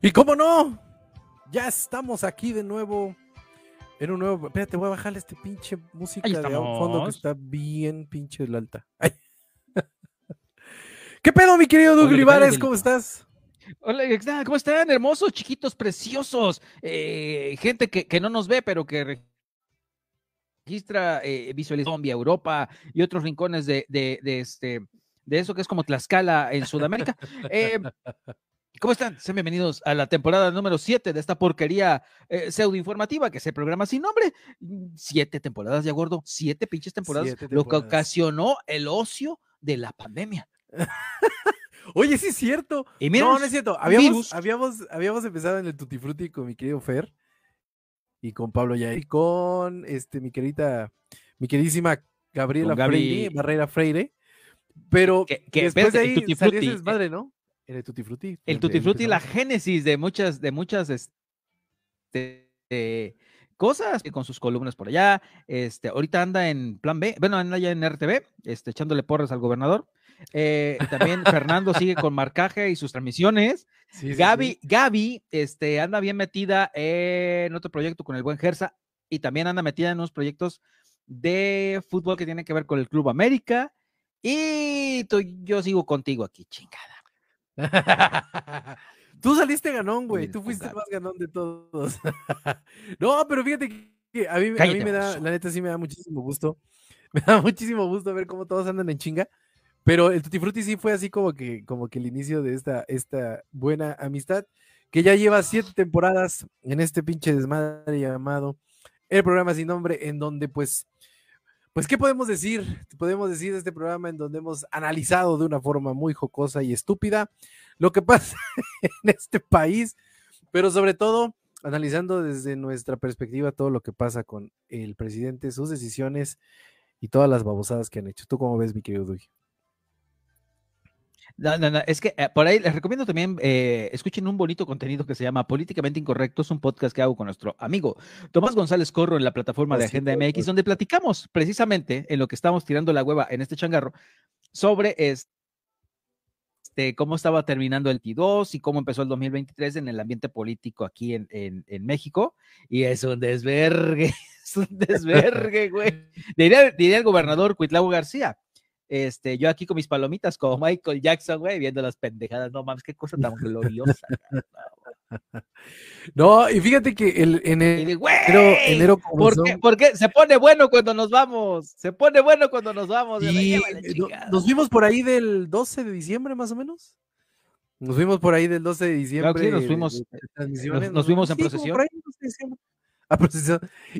Y cómo no, ya estamos aquí de nuevo en un nuevo. Espérate, voy a bajarle este pinche música de fondo que está bien pinche alta. ¿Qué pedo, mi querido Doug Olivares? ¿Cómo estás? Hola, ¿cómo están? Hermosos, chiquitos, preciosos. Eh, gente que, no nos ve, pero que registra eh, visualización vía Europa y otros rincones de, de, este, de eso que es como Tlaxcala en Sudamérica. Eh, ¿Cómo están? Sean bienvenidos a la temporada número 7 de esta porquería eh, pseudo informativa que se programa sin nombre. Siete temporadas ya, gordo. Siete pinches temporadas, Lo que ocasionó el ocio de la pandemia. Oye, sí es cierto. no, no es cierto. Habíamos, habíamos, habíamos empezado en el Tutti Frutti con mi querido Fer y con Pablo Yair y con este, mi querida, mi queridísima Gabriela Freire, Barrera Freire. Pero que, después de ahí salió ese desmadre, ¿no? El Tutti Frutti. El Tutti Frutti, la génesis de muchas, de muchas este, cosas con sus columnas por allá. Este, ahorita anda en plan B, bueno, anda ya en RTV, este, echándole porras al gobernador. Eh, también Fernando sigue con marcaje y sus transmisiones. Gaby, Gaby este, anda bien metida en otro proyecto con el buen Gersa y también anda metida en unos proyectos de fútbol que tienen que ver con el Club América. Y yo sigo contigo aquí, chingada. Tú saliste ganón, güey. Tú fuiste más ganón de todos. no, pero fíjate que a mí, me da, la neta sí me da muchísimo gusto. Me da muchísimo gusto ver cómo todos andan en chinga. Pero el Tutti Frutti sí fue así como que, como que el inicio de esta, esta buena amistad, que ya lleva siete temporadas en este pinche desmadre llamado El programa sin nombre, en donde pues pues, ¿qué podemos decir? Podemos decir de este programa en donde hemos analizado de una forma muy jocosa y estúpida lo que pasa en este país, pero sobre todo analizando desde nuestra perspectiva todo lo que pasa con el presidente, sus decisiones y todas las babosadas que han hecho. ¿Tú cómo ves, mi querido Duy? No, no, no, es que eh, por ahí les recomiendo también, eh, escuchen un bonito contenido que se llama Políticamente Incorrecto, es un podcast que hago con nuestro amigo Tomás González Corro en la plataforma de Agenda MX, donde platicamos precisamente en lo que estamos tirando la hueva en este changarro sobre este, cómo estaba terminando el T2 y cómo empezó el 2023 en el ambiente político aquí en, en, México. Y es un desvergue, es un desvergue, güey. Diría, diría el gobernador Cuitlao García este, yo aquí con mis palomitas, como Michael Jackson, güey, viendo las pendejadas. No mames, qué cosa tan gloriosa. no, y fíjate que el, en enero, enero ¿por, qué, Se pone bueno cuando nos vamos. Se pone bueno cuando nos vamos. Y nos vimos por ahí del 12 de diciembre, más o menos. Nos fuimos por ahí del 12 de diciembre. sí, nos fuimos, nos, fuimos en procesión.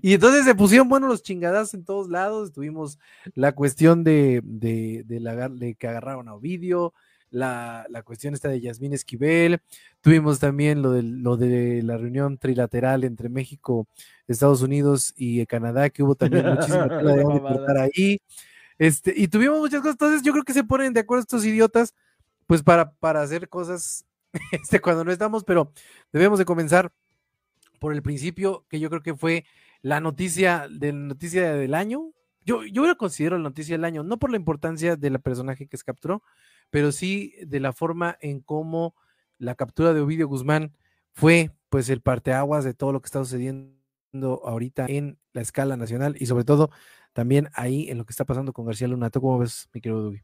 Y entonces se pusieron buenos los chingadas en todos lados. Tuvimos la cuestión de, de, de, que agarraron a Ovidio, la, la, cuestión esta de Yasmín Esquivel. Tuvimos también lo de, lo de la reunión trilateral entre México, Estados Unidos y Canadá, que hubo también muchísimo de ahí. Este, y tuvimos muchas cosas. Entonces, yo creo que se ponen de acuerdo estos idiotas, pues para, para hacer cosas este, cuando no estamos, pero debemos de comenzar por el principio, que yo creo que fue la noticia, de noticia del año. Yo, yo lo considero la noticia del año, no por la importancia de la personaje que se capturó, pero sí de la forma en cómo la captura de Ovidio Guzmán fue pues el parteaguas de todo lo que está sucediendo ahorita en la escala nacional y sobre todo también ahí en lo que está pasando con García Luna. ¿Tú cómo ves, mi querido Dubi?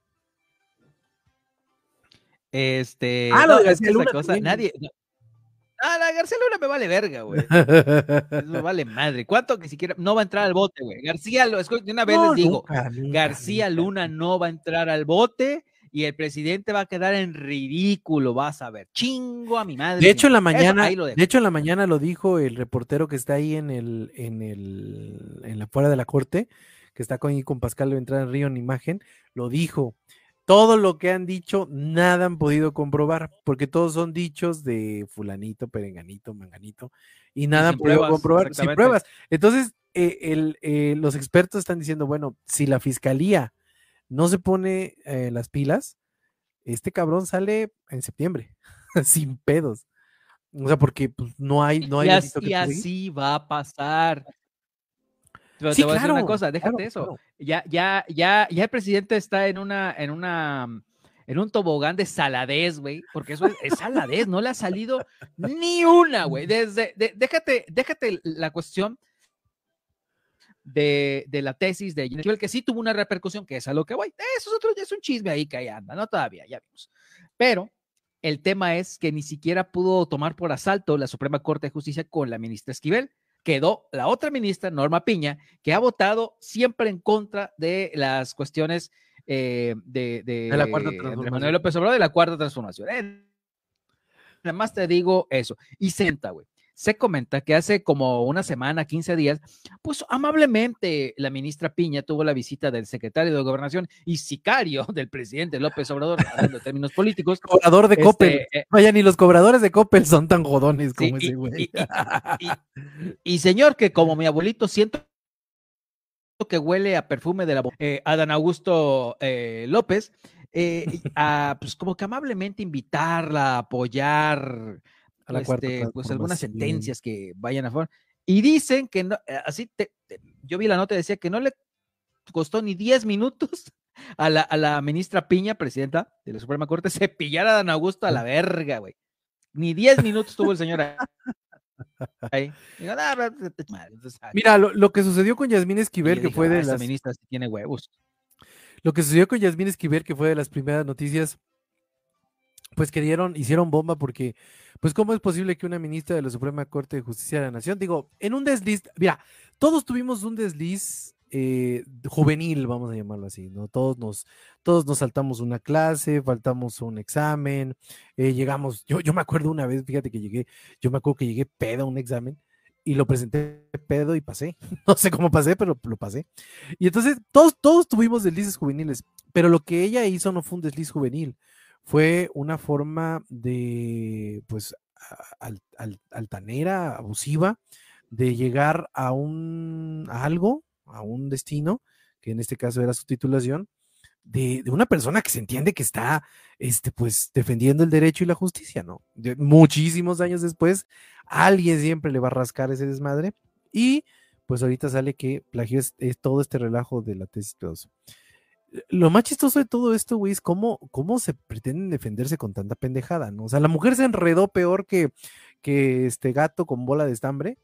Este, ah, lo de García Luna cosa, nadie, Ah, la García Luna me vale verga, güey. me vale madre. ¿Cuánto que siquiera no va a entrar al bote, güey? García, de una vez les digo, García Luna no va a entrar al bote y el presidente va a quedar en ridículo, vas a ver. Chingo a mi madre. De hecho, en la mañana, de hecho, en la mañana lo dijo el reportero que está ahí en el, en el, en la fuera de la corte, que está con, con Pascal en Río en imagen, lo dijo todo lo que han dicho, nada han podido comprobar, porque todos son dichos de fulanito, perenganito, manganito, y nada han podido comprobar sin pruebas. Entonces, eh, eh, los expertos están diciendo, bueno, si la fiscalía no se pone eh, las pilas, este cabrón sale en septiembre, sin pedos. O sea, porque pues, no hay, no hay. Y así va a pasar. Pero te voy a decir una cosa, déjate eso. Ya, ya, ya, ya el presidente está en una, en una, en un tobogán de saladez, güey, porque eso es, saladez, no le ha salido ni una, güey. Desde, déjate, déjate la cuestión de, la tesis de el que sí tuvo una repercusión, que es a lo que voy. Eso es otro, es un chisme ahí que ahí anda, no todavía, ya vimos. Pero el tema es que ni siquiera pudo tomar por asalto la Suprema Corte de Justicia con la ministra Esquivel. Quedó la otra ministra, Norma Piña, que ha votado siempre en contra de las cuestiones eh, de, de, la cuarta transformación. Manuel López Obrador de la cuarta transformación. Eh, nada más te digo eso. Y senta, güey se comenta que hace como una semana, 15 días, pues amablemente la ministra Piña tuvo la visita del secretario de Gobernación y sicario del presidente López Obrador, hablando de términos políticos. Cobrador de Coppel. Este, eh, Vaya, ni los cobradores de Coppel son tan jodones como ese güey. Y, señor, que como mi abuelito siento que huele a perfume de la eh, Adán Augusto eh, López, a, pues como que amablemente invitarla a este, pues algunas sentencias que vayan a favor. Y dicen que no, eh, así, yo vi la nota, decía que no le costó ni 10 minutos a la, a la, ministra Piña, presidenta de la Suprema Corte, cepillar a Dan Augusto a la verga, güey. Ni 10 minutos tuvo el señor ahí. Mira, lo, que sucedió con Yasmín Esquivel, que fue de la ministra tiene huevos. Lo que sucedió con Yasmín Esquivel, que fue de las primeras noticias, pues que dieron, hicieron bomba porque pues cómo es posible que una ministra de la Suprema Corte de Justicia de la Nación, digo, en un desliz, mira, todos tuvimos un desliz eh, juvenil, vamos a llamarlo así, ¿no? Todos nos, todos nos saltamos una clase, faltamos un examen, eh, llegamos, yo, yo me acuerdo una vez, fíjate que llegué, yo me acuerdo que llegué pedo a un examen y lo presenté pedo y pasé, no sé cómo pasé, pero lo pasé. Y entonces todos, todos tuvimos deslices juveniles, pero lo que ella hizo no fue un desliz juvenil, fue una forma de, pues, altanera, abusiva, de llegar a un, algo, a un destino, que en este caso era su titulación, de, una persona que se entiende que está, este, pues, defendiendo el derecho y la justicia, ¿no? De muchísimos años después, alguien siempre le va a rascar ese desmadre y, pues, ahorita sale que plagió todo este relajo de la tesis lo más chistoso de todo esto, güey, es cómo, cómo se pretenden defenderse con tanta pendejada, ¿no? O sea, la mujer se enredó peor que, que este gato con bola de estambre.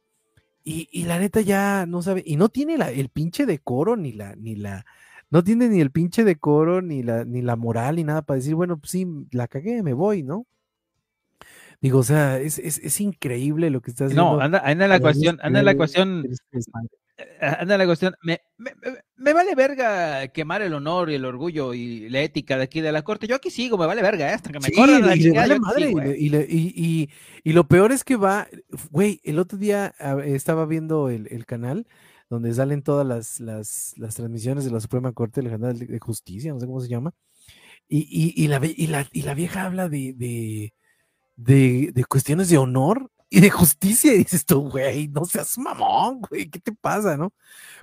Y, y la neta ya no sabe, y no tiene la, el pinche decoro, ni la, ni la, no tiene ni el pinche decoro, ni la, ni la moral, ni nada para decir, bueno, pues sí, la cagué, me voy, ¿no? Digo, o sea, es, es, es increíble lo que estás haciendo. No, anda, anda la cuestión, anda la eh, anda la cuestión, me, me, vale verga quemar el honor y el orgullo y la ética de aquí de la corte. Yo aquí sigo, me vale verga, ¿eh? hasta que me corran la chingada. y, y, lo peor es que va, güey, el otro día estaba viendo el, canal donde salen todas las, las, las, transmisiones de la Suprema Corte, el canal de Justicia, no sé cómo se llama, y, y, la, y, la, y la vieja habla de, de, de, de cuestiones de honor y de justicia. Y dices tú, güey, no seas mamón, güey, ¿qué te pasa, no?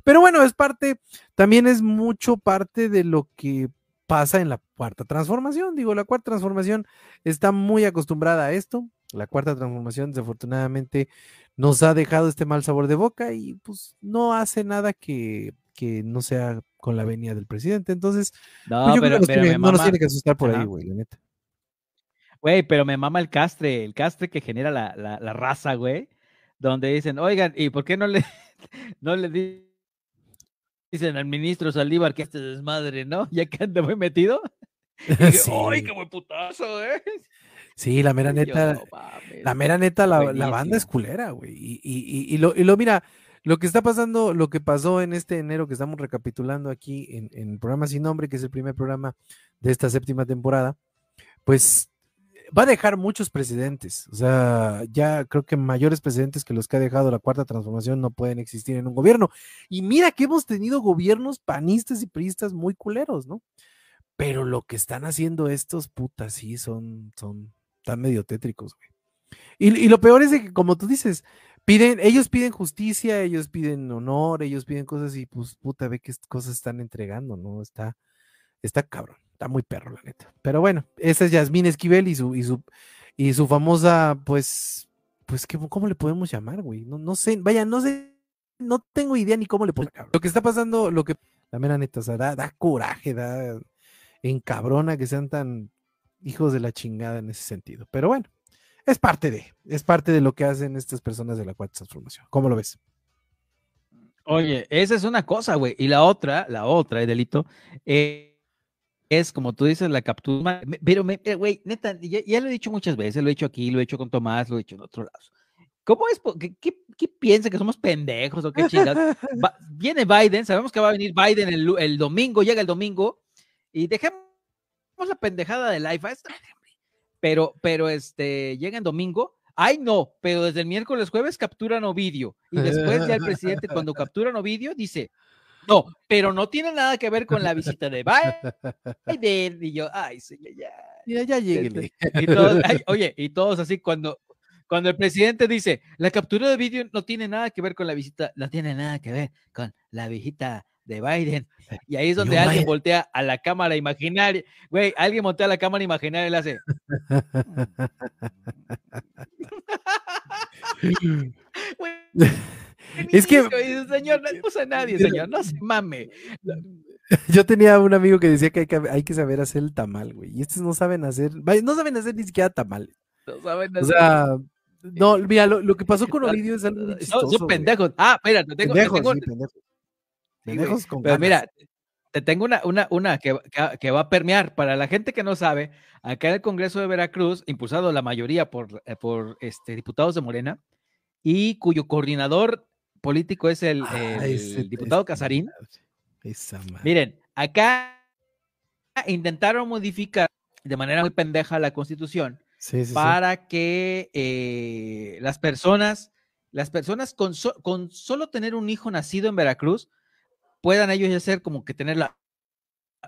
Pero bueno, es parte, también es mucho parte de lo que pasa en la cuarta transformación. Digo, la cuarta transformación está muy acostumbrada a esto. La cuarta transformación, desafortunadamente, nos ha dejado este mal sabor de boca y pues no hace nada que, que no sea con la venia del presidente. Entonces, no, pues, pero, que no nos tiene que asustar por ahí, güey, la neta. Güey, pero me mama el castre, el castre que genera la, la, raza, güey. Donde dicen, oigan, ¿y por qué no le, no le dicen al ministro Saldívar que este desmadre, ¿no? Ya que anda muy metido. sí. ¡Ay, qué buen putazo, eh! Sí, la mera neta, la mera neta, la, la banda es culera, güey. Y, y, y, lo, y lo, mira, lo que está pasando, lo que pasó en este enero que estamos recapitulando aquí en, en el programa Sin Nombre, que es el primer programa de esta séptima temporada, pues va a dejar muchos presidentes. O sea, ya creo que mayores presidentes que los que ha dejado la cuarta transformación no pueden existir en un gobierno. Y mira que hemos tenido gobiernos panistas y priistas muy culeros, ¿no? Pero lo que están haciendo estos putas sí son, son, tan medio tétricos, güey. Y, lo peor es que, como tú dices, piden, ellos piden justicia, ellos piden honor, ellos piden cosas y pues puta, ve qué cosas están entregando, ¿no? Está, está cabrón. Está muy perro, la neta. Pero bueno, esa es Yasmín Esquivel y su, y su, y su famosa, pues, pues, ¿qué, ¿cómo le podemos llamar, güey? No, no sé, vaya, no sé, no tengo idea ni cómo le podemos Lo que está pasando, lo que, la mera neta, o sea, da, coraje, da, encabrona que sean tan hijos de la chingada en ese sentido. Pero bueno, es parte de, es parte de lo que hacen estas personas de la cuarta transformación. ¿Cómo lo ves? Oye, esa es una cosa, güey. Y la otra, la otra, el delito, eh, es como tú dices, la captura. Pero, eh, güey, neta, ya, lo he dicho muchas veces, lo he dicho aquí, lo he hecho con Tomás, lo he hecho en otros lados. ¿Cómo es? ¿Qué, qué, piensa que somos pendejos o qué chingados? viene Biden, sabemos que va a venir Biden el, el, domingo, llega el domingo, y dejemos la pendejada del live. Pero, pero este, llega el domingo Ay, no, pero desde el miércoles, jueves capturan Ovidio. Y después ya el presidente, cuando capturan Ovidio, dice, no, pero no tiene nada que ver con la visita de Biden. Y yo, ay, señor, ya. Ya, ya lleguele. Y todos, oye, y todos así, cuando, cuando el presidente dice, la captura de vídeo no tiene nada que ver con la visita, no tiene nada que ver con la visita de Biden. Y ahí es donde alguien voltea a la cámara imaginaria. Güey, alguien voltea a la cámara imaginaria y le hace. es que. Señor, no puso a nadie, señor, no se mame. Yo tenía un amigo que decía que hay, que hay que saber hacer el tamal, güey. Y estos no saben hacer, no saben hacer ni siquiera tamal. No saben hacer. O sea, no, mira, lo, que pasó con Ovidio es algo chistoso. Son, pendejos. Ah, tengo, pendejos, tengo, sí, pendejos. pendejos con Pero mira, te tengo una, una, una que, que, va a permear. Para la gente que no sabe, acá en el Congreso de Veracruz, impulsado la mayoría por, eh, por este, diputados de Morena, y cuyo coordinador político es el, ah, el, diputado Casarín. Miren, acá intentaron modificar de manera muy pendeja la constitución para que eh, las personas, las personas con, con solo tener un hijo nacido en Veracruz, puedan ellos hacer como que tener la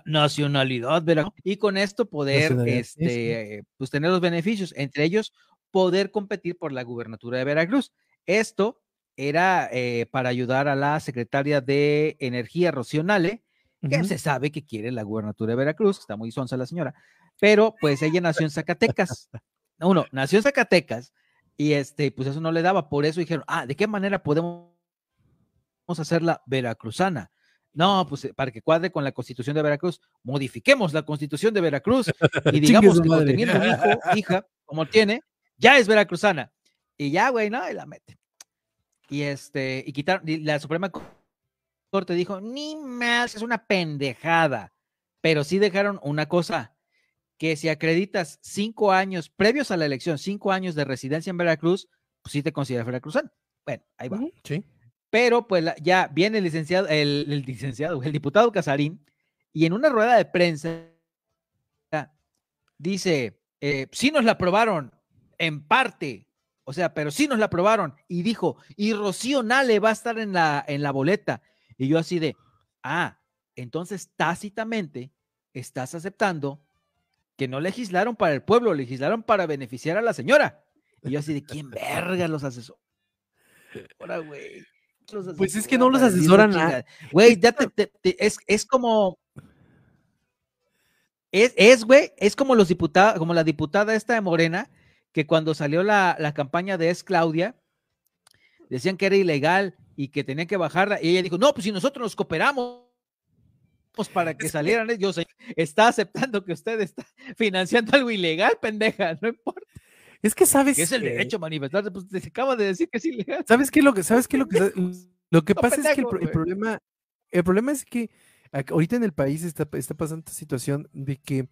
nacionalidad, ¿verdad? Y con esto poder, este, pues tener los beneficios, entre ellos poder competir por la gubernatura de Veracruz. Esto era eh, para ayudar a la secretaria de Energía, Rocionale, que se sabe que quiere la gubernatura de Veracruz, está muy sonsa la señora, pero pues ella nació en Zacatecas. Uno, nació en Zacatecas y este, pues eso no le daba, por eso dijeron, ah, ¿de qué manera podemos hacerla veracruzana? No, pues eh, para que cuadre con la constitución de Veracruz, modifiquemos la constitución de Veracruz y digamos que teniendo un hijo, hija, como tiene, ya es veracruzana. Y ya, güey, no, y la mete. Y este, y quitaron, la Suprema Corte dijo, ni más, es una pendejada. Pero sí dejaron una cosa, que si acreditas cinco años previos a la elección, cinco años de residencia en Veracruz, pues sí te consideras veracruzano. Bueno, ahí va. Sí. Pero pues ya viene el licenciado, el, licenciado, el diputado Casarín, y en una rueda de prensa dice, eh, sí nos la aprobaron en parte, o sea, pero sí nos la aprobaron, y dijo, y Rocío Nale va a estar en la, en la boleta. Y yo así de, ah, entonces tácitamente estás aceptando que no legislaron para el pueblo, legislaron para beneficiar a la señora. Y yo así de, ¿quién verga los asesores? Ahora, güey. Pues es que no los asesoran nada. Güey, ya te, es, es como. Es, es, güey, es como los diputados, como la diputada esta de Morena, que cuando salió la, la campaña de Es Claudia, decían que era ilegal y que tenía que bajarla. Y ella dijo: No, pues si nosotros nos cooperamos para que salieran ellos, está aceptando que usted está financiando algo ilegal, pendeja, no importa. Es que sabes. Que es el derecho a manifestarse, pues te acaba de decir que es ilegal. ¿Sabes qué lo que, sabes qué lo que, lo que pasa es que el, problema, el problema es que ahorita en el país está, está pasando esta situación de que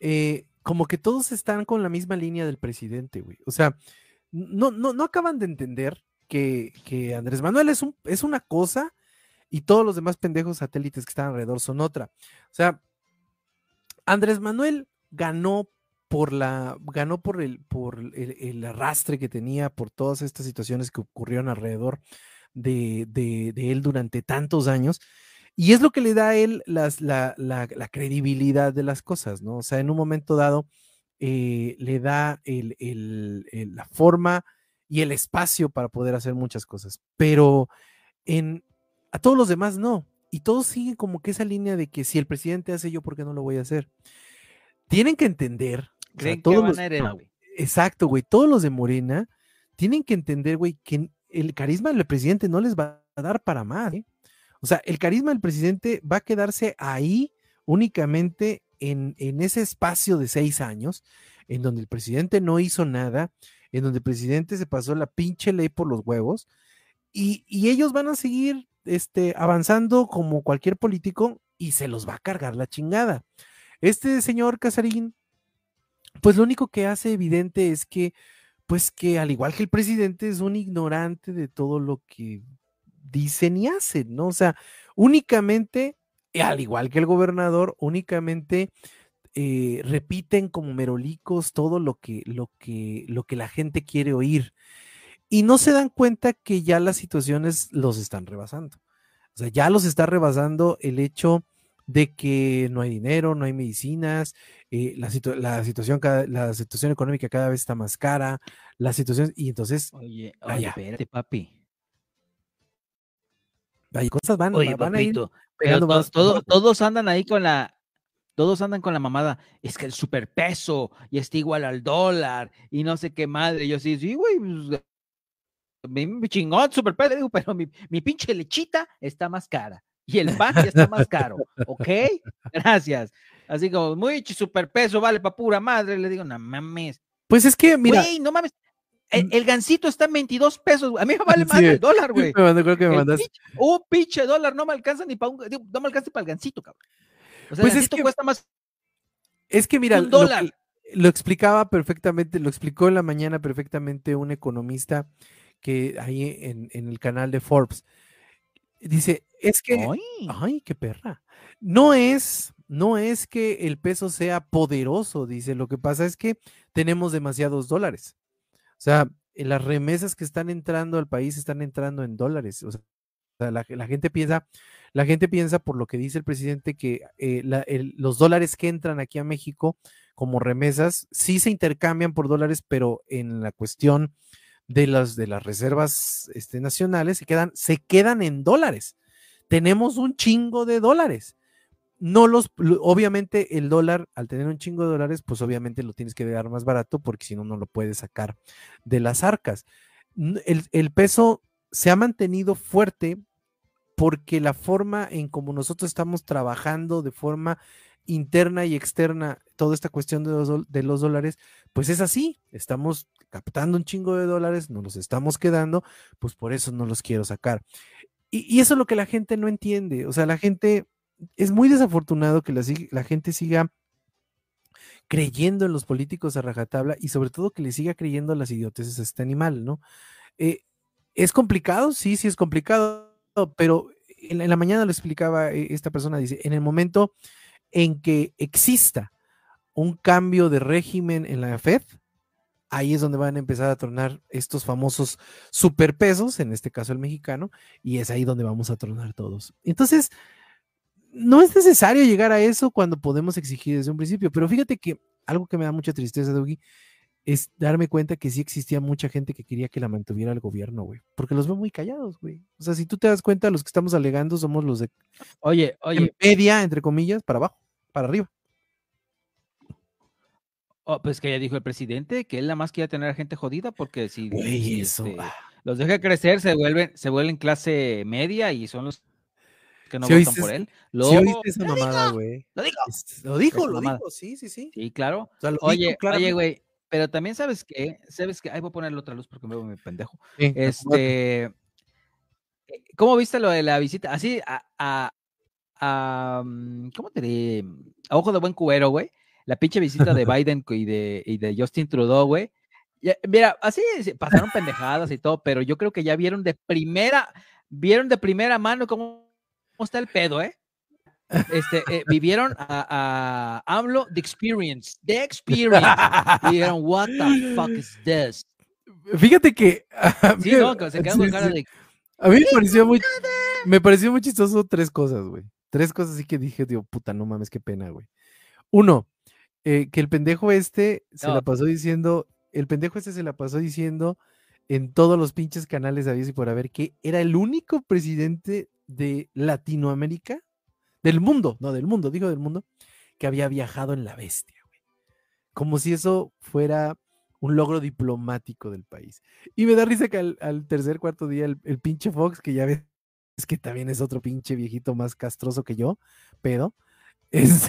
eh, como que todos están con la misma línea del presidente, güey. O sea, no, no, no acaban de entender que, Andrés Manuel es, un, es una cosa y todos los demás pendejos satélites que están alrededor son otra. O sea, Andrés Manuel ganó por la, ganó por el, por el, arrastre que tenía, por todas estas situaciones que ocurrieron alrededor de, él durante tantos años. Y es lo que le da a él las, la, credibilidad de las cosas, ¿no? O sea, en un momento dado eh, le da la forma y el espacio para poder hacer muchas cosas, pero en, a todos los demás no. Y todos siguen como que esa línea de que si el presidente hace yo, ¿por qué no lo voy a hacer? Tienen que entender todos Exacto, güey. Todos los de Morena tienen que entender, güey, que el carisma del presidente no les va a dar para más. ¿eh? O sea, el carisma del presidente va a quedarse ahí únicamente en, en ese espacio de seis años, en donde el presidente no hizo nada, en donde el presidente se pasó la pinche ley por los huevos, y, y ellos van a seguir este, avanzando como cualquier político y se los va a cargar la chingada. Este señor Casarín, pues lo único que hace evidente es que, pues que al igual que el presidente es un ignorante de todo lo que dicen y hacen, ¿no? O sea, únicamente, al igual que el gobernador, únicamente eh, repiten como merolicos todo lo que, lo, que, lo que la gente quiere oír. Y no se dan cuenta que ya las situaciones los están rebasando. O sea, ya los está rebasando el hecho de que no hay dinero, no hay medicinas, eh, la, la, situación, la situación económica cada vez está más cara, la situación, y entonces... Oye, oye espérate, papi. Hay cosas van, van a ir pero todos andan ahí con la, todos andan con la mamada, es que el superpeso y está igual al dólar y no sé qué madre. Yo sí, sí, güey, pues, mi, chingón, superpeso, digo, pero mi, mi, pinche lechita está más cara y el pan ya está más caro, ¿ok? Gracias. Así como, muy superpeso, vale, pa' pura madre. Le digo, no mames. Pues es que, mira. Güey, no mames. El, gancito está en 22 pesos. A mí me vale más el dólar, güey. creo que me mandas. un pinche dólar no me alcanza ni para un. no me alcanza para el gancito, cabrón. O sea, pues el gancito es que, cuesta más. Es que, mira, un dólar. Lo, explicaba perfectamente, lo explicó en la mañana perfectamente un economista que ahí en, en el canal de Forbes. Dice, es que. Ay. qué perra. No es, no es que el peso sea poderoso, dice. Lo que pasa es que tenemos demasiados dólares. O sea, las remesas que están entrando al país están entrando en dólares. O sea, la, gente piensa, la gente piensa, por lo que dice el presidente, que eh, los dólares que entran aquí a México como remesas sí se intercambian por dólares, pero en la cuestión de las, de las reservas este, nacionales se quedan, se quedan en dólares. Tenemos un chingo de dólares no los, obviamente el dólar, al tener un chingo de dólares, pues obviamente lo tienes que dar más barato porque si no, no lo puedes sacar de las arcas. El, peso se ha mantenido fuerte porque la forma en como nosotros estamos trabajando de forma interna y externa toda esta cuestión de los, de los dólares, pues es así, estamos captando un chingo de dólares, nos los estamos quedando, pues por eso no los quiero sacar. Y, y eso es lo que la gente no entiende, o sea, la gente es muy desafortunado que la, gente siga creyendo en los políticos a rajatabla y sobre todo que le siga creyendo a las idioteces a este animal, ¿no? Eh, ¿Es complicado? Sí, sí es complicado, pero en, la mañana lo explicaba eh, esta persona, dice, en el momento en que exista un cambio de régimen en la Fed, ahí es donde van a empezar a tronar estos famosos superpesos, en este caso el mexicano, y es ahí donde vamos a tronar todos. Entonces, no es necesario llegar a eso cuando podemos exigir desde un principio, pero fíjate que algo que me da mucha tristeza, Dougie, es darme cuenta que sí existía mucha gente que quería que la mantuviera el gobierno, güey, porque los veo muy callados, güey. O sea, si tú te das cuenta, los que estamos alegando somos los de Oye, oye, media entre comillas, para abajo, para arriba. Oh, pues que ya dijo el presidente que él nada más quiere tener a gente jodida porque si, eso, este, los deja crecer se vuelven se vuelven clase media y son los que no votan por él. Lo, ¿sí oíste esa mamada, güey. Lo dijo. Lo dijo, lo dijo, sí, sí, sí. Sí, claro. oye, oye, güey, pero también sabes que, sabes que, ahí voy a ponerle otra luz porque me veo mi pendejo. este, eh, ¿cómo viste lo de la visita? Así, a, a, a mm, ¿cómo te diré? A ojo de buen cubero, güey. La pinche visita de Biden y de, y de Justin Trudeau, güey. Mira, así pasaron pendejadas y todo, pero yo creo que ya vieron de primera, vieron de primera mano cómo cómo está el pedo, ¿eh? Este, eh, vivieron a, a AMLO The Experience, The Experience. Y dijeron, what the fuck is this? Fíjate que... Sí, no, se quedan con cara de... A mí me pareció muy... Me pareció muy chistoso tres cosas, güey. Tres cosas así que dije, digo, puta, no mames, qué pena, güey. Uno, eh, que el pendejo este se la pasó diciendo, el pendejo este se la pasó diciendo en todos los pinches canales de y por haber que era el único presidente de Latinoamérica, del mundo, no del mundo, digo del mundo, que había viajado en la bestia, güey. Como si eso fuera un logro diplomático del país. Y me da risa que al, tercer, cuarto día el, pinche Fox, que ya ves que también es otro pinche viejito más castroso que yo, pero es,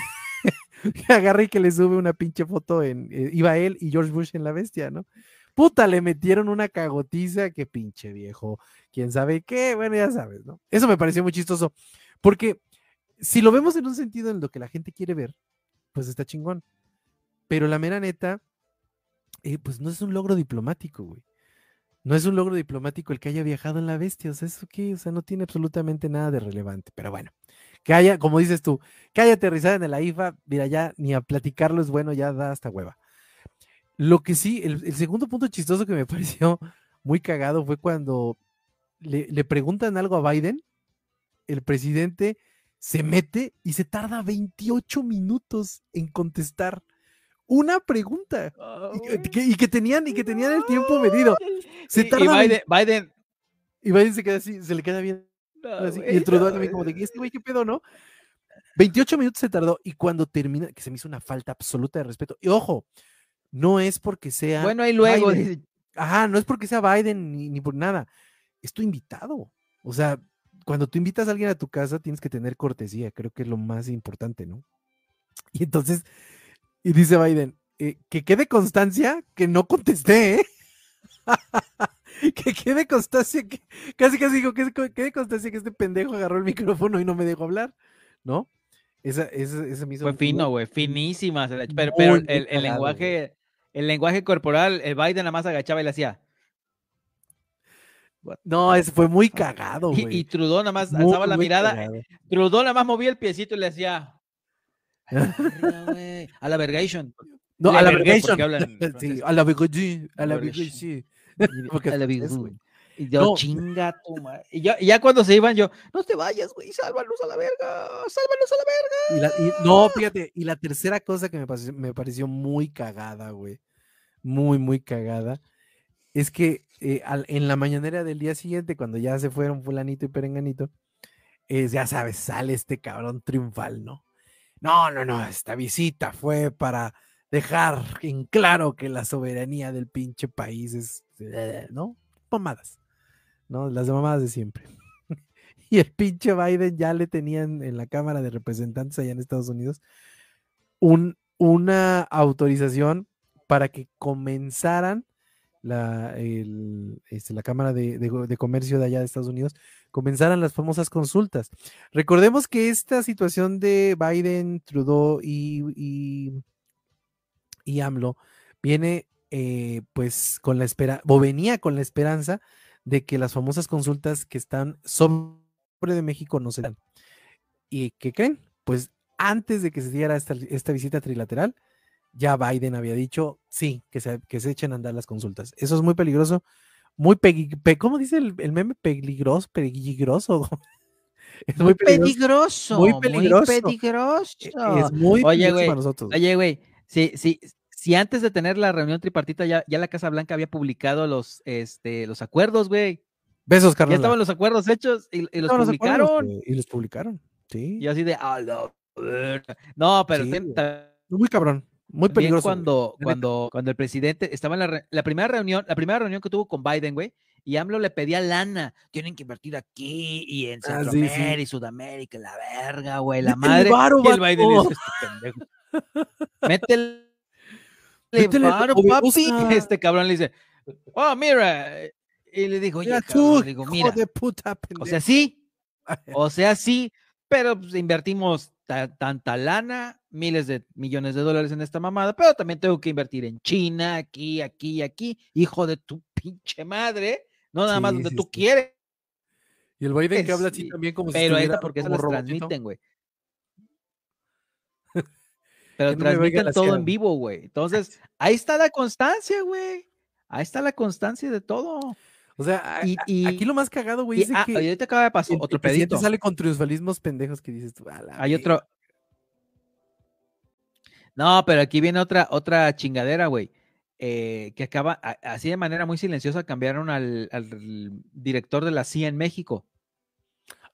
agarra y que le sube una pinche foto en, eh, iba él y George Bush en la bestia, ¿no? Puta, le metieron una cagotiza, que pinche viejo, quién sabe qué, bueno, ya sabes, ¿no? Eso me pareció muy chistoso, porque si lo vemos en un sentido en lo que la gente quiere ver, pues está chingón. Pero la mera neta, eh, pues no es un logro diplomático, güey. No es un logro diplomático el que haya viajado en la bestia, o sea, eso qué, o sea, no tiene absolutamente nada de relevante, pero bueno, que haya, como dices tú, que haya aterrizado en la IFA, mira, ya ni a platicarlo es bueno, ya da hasta hueva. Lo que sí, el, segundo punto chistoso que me pareció muy cagado fue cuando le, le preguntan algo a Biden, el presidente se mete y se tarda 28 minutos en contestar una pregunta y, que, tenían y que tenían el tiempo medido. Se y, Biden, Biden, y Biden se queda así, se le queda bien. y el Trudeau también como de este güey qué pedo, ¿no? 28 minutos se tardó y cuando termina, que se me hizo una falta absoluta de respeto. Y ojo, no es porque sea. Bueno, ahí luego. Ajá, no es porque sea Biden ni, ni por nada. Es tu invitado. O sea, cuando tú invitas a alguien a tu casa, tienes que tener cortesía. Creo que es lo más importante, ¿no? Y entonces y dice Biden, eh, que quede constancia que no contesté, ¿eh? que quede constancia que, casi casi dijo que quede constancia que este pendejo agarró el micrófono y no me dejó hablar, ¿no? Esa, esa, esa Fue fino, güey, finísima. Pero, pero el, lenguaje, el lenguaje corporal, el Biden nada más agachaba y le hacía. No, eso fue muy cagado, güey. Y, Trudeau nada más alzaba la mirada. Trudeau nada más movía el piecito y le hacía. A la vergation. No, a la vergation. Sí, a la vergation. A la vergation. A la vergation. Y yo, no. chinga tu Y ya, ya, cuando se iban, yo, no te vayas, güey, sálvanos a la verga, sálvanos a la verga. Y no, fíjate, y la tercera cosa que me pareció, me pareció muy cagada, güey, muy, muy cagada, es que eh, al, en la mañanera del día siguiente, cuando ya se fueron fulanito y perenganito, eh, ya sabes, sale este cabrón triunfal, ¿no? No, no, no, esta visita fue para dejar en claro que la soberanía del pinche país es, eh, ¿no? Mamadas, ¿no? Las de mamadas de siempre. y el pinche Biden ya le tenían en la Cámara de Representantes allá en Estados Unidos un, una autorización para que comenzaran la, este, la Cámara de, Comercio de allá de Estados Unidos, comenzaran las famosas consultas. Recordemos que esta situación de Biden, Trudeau y, y, AMLO viene eh, pues con la espera, o venía con la esperanza de que las famosas consultas que están sobre de México no se dan. ¿Y qué creen? Pues antes de que se diera esta, esta visita trilateral, ya Biden había dicho, sí, que se, que se echen a andar las consultas. Eso es muy peligroso, muy ¿cómo dice el, meme? Peligroso, peligroso. Es muy peligroso, muy peligroso. Muy peligroso. E, es muy Oye, güey, para nosotros. Oye, güey, sí, sí, si antes de tener la reunión tripartita ya, ya la Casa Blanca había publicado los, este, los acuerdos, güey. Besos, Carlos. Ya estaban los acuerdos hechos y, los publicaron. y los publicaron, sí. Y así de, no, pero muy cabrón. Muy peligroso. Cuando, cuando, cuando el presidente estaba en la, primera reunión, la primera reunión que tuvo con Biden, güey, y AMLO le pedía lana. Tienen que invertir aquí y en ah, Centroamérica y Sudamérica, la verga, güey, la madre. y el Biden este pendejo. Métele, Papi. Este cabrón le dice, oh, mira. Y le dijo, oye, cabrón, le digo, mira. De puta, o sea, sí, o sea, sí, pero pues, invertimos tanta lana, miles de millones de dólares en esta mamada, pero también tengo que invertir en China, aquí, aquí, aquí, hijo de tu pinche madre, no nada más donde tú quieres. Y el Biden que habla así también como Pero si porque se las transmiten, güey. Pero transmiten todo en vivo, güey. Entonces, ahí está la constancia, güey. Ahí está la constancia de todo. O sea, y, aquí lo más cagado, güey, es ah, que ahorita acaba de pasar otro pedito. sale con triunfalismos pendejos que dices tú. Hay otro. No, pero aquí viene otra, otra chingadera, güey. Eh, que acaba, así de manera muy silenciosa, cambiaron al, director de la CIA en México.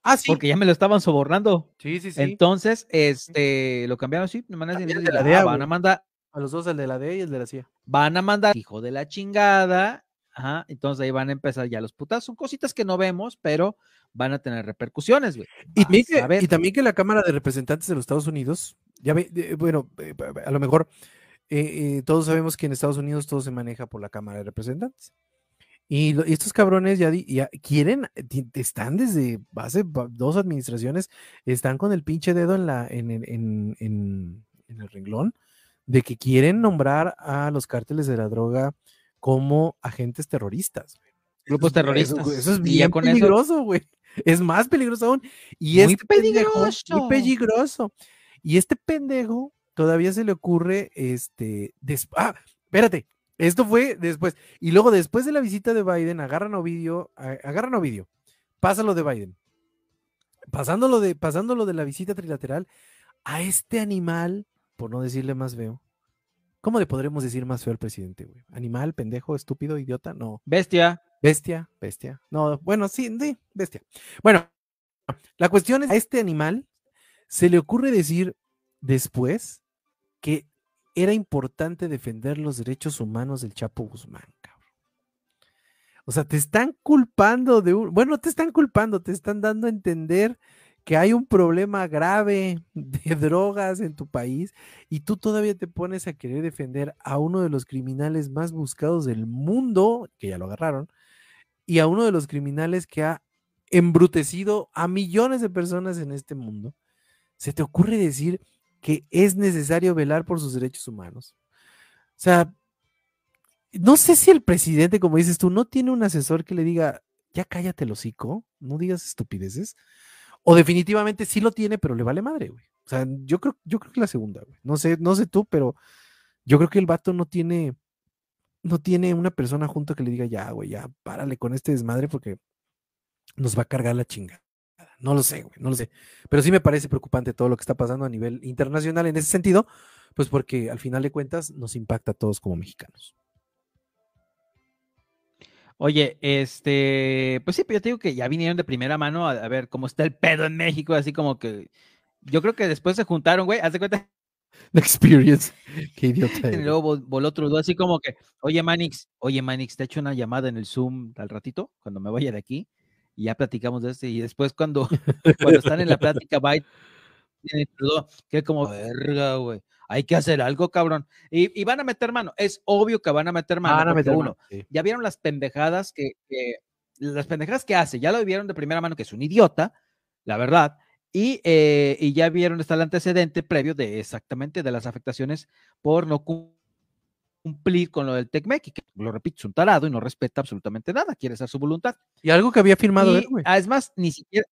Ah, sí. Porque ya me lo estaban sobornando. Sí, sí, sí. Entonces, este, lo cambiaron así, de manera silenciosa. van a mandar. A los dos, el de la D y el de la CIA. Van a mandar, hijo de la chingada, Ajá, entonces ahí van a empezar ya los putas. Son cositas que no vemos, pero van a tener repercusiones, güey. Y, también que, la Cámara de Representantes de los Estados Unidos Ya ve, eh, bueno, eh, a lo mejor eh, todos sabemos que en Estados Unidos todo se maneja por la Cámara de Representantes. Y, estos cabrones ya, ya, quieren, están desde hace dos administraciones, están con el pinche dedo en, la, en, en, en, el renglón de que quieren nombrar a los cárteles de la droga como agentes terroristas. Grupos terroristas. Eso, es bien peligroso, güey. Es más peligroso aún. Y muy este peligroso. muy peligroso. Y este pendejo todavía se le ocurre, este, ah, espérate, esto fue después. Y luego después de la visita de Biden, agarran a Ovidio, agarran a Ovidio, pásalo de Biden. Pasándolo de, pasándolo de la visita trilateral a este animal, por no decirle más feo. ¿Cómo le podremos decir más feo al presidente, güey? Animal, pendejo, estúpido, idiota, no. Bestia. Bestia, bestia. No, bueno, sí, sí, bestia. Bueno, la cuestión es, a este animal se le ocurre decir después que era importante defender los derechos humanos del Chapo Guzmán, cabrón. O sea, te están culpando de un, bueno, te están culpando, te están dando a entender que hay un problema grave de drogas en tu país y tú todavía te pones a querer defender a uno de los criminales más buscados del mundo, que ya lo agarraron, y a uno de los criminales que ha embrutecido a millones de personas en este mundo. ¿Se te ocurre decir que es necesario velar por sus derechos humanos? O sea, no sé si el presidente, como dices tú, no tiene un asesor que le diga, ya cállate el hocico, no digas estupideces. O definitivamente sí lo tiene, pero le vale madre, güey. O sea, yo creo, yo creo que la segunda, güey. No sé, no sé tú, pero yo creo que el vato no tiene, no tiene una persona junto que le diga, ya, güey, ya, párale con este desmadre porque nos va a cargar la chinga. No lo sé, güey, no lo sé. Pero sí me parece preocupante todo lo que está pasando a nivel internacional en ese sentido, pues porque al final de cuentas nos impacta a todos como mexicanos. Oye, este, pues sí, pero yo te digo que ya vinieron de primera mano a, a, ver cómo está el pedo en México, así como que yo creo que después se juntaron, güey, haz de cuenta The experience. Qué idiota. Y luego voló otro así como que, oye Manix, oye Manix, te echo una llamada en el Zoom al ratito, cuando me vaya de aquí, y ya platicamos de este, y después cuando, cuando están en la plática, va que como, verga, güey, hay que hacer algo, cabrón. Y, y, van a meter mano, es obvio que van a meter mano. Van a meter uno. Ya vieron las pendejadas que, que, las pendejadas que hace, ya lo vieron de primera mano que es un idiota, la verdad, eh, y, ya vieron, está el antecedente previo de exactamente de las afectaciones por no cumplir con lo del TECMEC, y que lo repito, es un tarado y no respeta absolutamente nada, quiere hacer su voluntad. Y algo que había firmado él, güey. Es más, ni siquiera,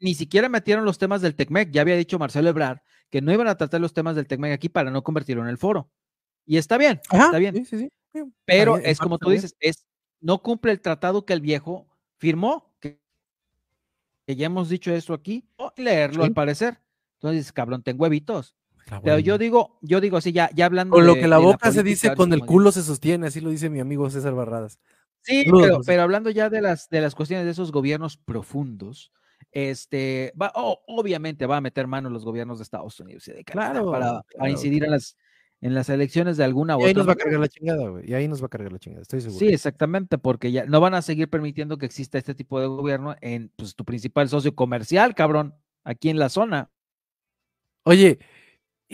ni siquiera metieron los temas del TECMEC, ya había dicho Marcelo Ebrard que no iban a tratar los temas del TECMEC aquí para no convertirlo en el foro. Y está bien, está bien. Sí, sí, sí. Pero es como tú dices, es no cumple el tratado que el viejo firmó, que que ya hemos dicho eso aquí, o leerlo al parecer. Entonces, cabrón, tengo huevitos. Pero yo digo, yo digo así, ya, ya hablando. Con lo que la boca se dice, con el culo se sostiene, así lo dice mi amigo César Barradas. Sí, pero, hablando ya de las, de las cuestiones de esos gobiernos profundos, este, va, obviamente va a meter mano los gobiernos de Estados Unidos y de Canadá para, para, incidir en las, en las elecciones de alguna u otra. Y ahí nos va a cargar la chingada, güey. Y ahí nos va a cargar la chingada, estoy seguro. Sí, exactamente, porque ya no van a seguir permitiendo que exista este tipo de gobierno en pues, tu principal socio comercial, cabrón, aquí en la zona. Oye,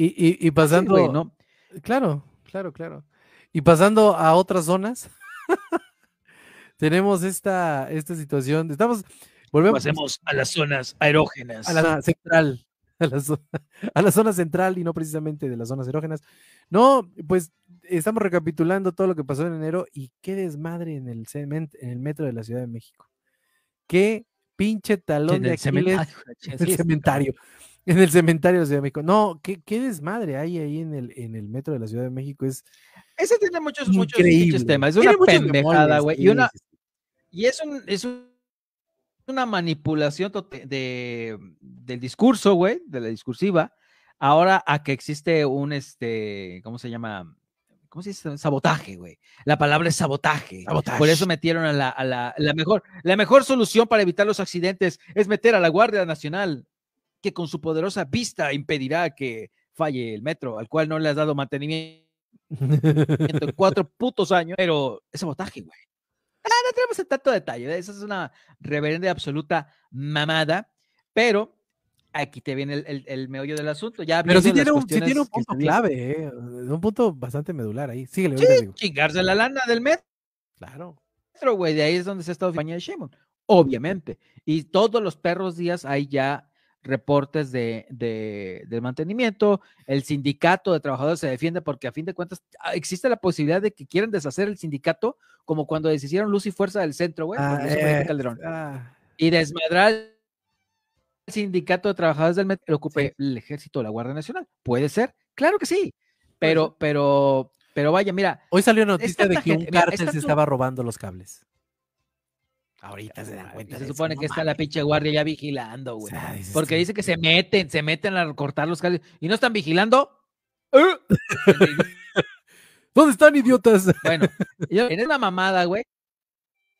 y, y, pasando. ¿no? Claro, claro, claro. Y pasando a otras zonas, tenemos esta, esta situación. Estamos. Volvemos. Pasemos a las zonas aerógenas. A la central. A la, zona, a la zona central y no precisamente de las zonas erógenas. No, pues estamos recapitulando todo lo que pasó en enero y qué desmadre en el, en el metro de la Ciudad de México. Qué pinche talón de Aquiles en el cementerio. En el cementerio de la Ciudad de México. No, qué, qué desmadre hay ahí en el, en el metro de la Ciudad de México. Es Ese tiene muchos, muchos, temas. Es una pendejada, güey. Y, una, y es un, es una manipulación de, del discurso, güey, de la discursiva, ahora a que existe un, este, ¿cómo se llama? ¿Cómo se dice? Sabotaje, güey. La palabra es sabotaje. Por eso metieron a, la, mejor, la mejor solución para evitar los accidentes es meter a la Guardia Nacional, que con su poderosa vista impedirá que falle el metro, al cual no le has dado mantenimiento en cuatro putos años, pero es sabotaje, güey. Ah, no tenemos tanto detalle, esa es una reverenda absoluta mamada, pero aquí te viene el, el, meollo del asunto. Ya Pero sí tiene, un, sí tiene un punto clave, eh, un punto bastante medular ahí. Síguele, sí, chingarse la lana del metro. Claro. Pero, güey, de ahí es donde se ha estado de Shimon, obviamente. Y todos los perros días hay ya reportes de, de, mantenimiento, el sindicato de trabajadores se defiende porque a fin de cuentas ah, existe la posibilidad de que quieran deshacer el sindicato como cuando deshicieron Luz y Fuerza del Centro, güey, ah, eh, ah. y desmadrar el sindicato de trabajadores del metro, ocupe el ejército o la Guardia Nacional. Puede ser, claro que sí, pero, pero, pero vaya, mira. Hoy salió noticia de que un cártel se estaba robando los cables. Ahorita se dan cuenta. Se supone que está la pinche guardia ya vigilando, güey. Porque dice que se meten, se meten a cortar los cables y no están vigilando. ¿Dónde están, idiotas? Bueno, en una mamada, güey.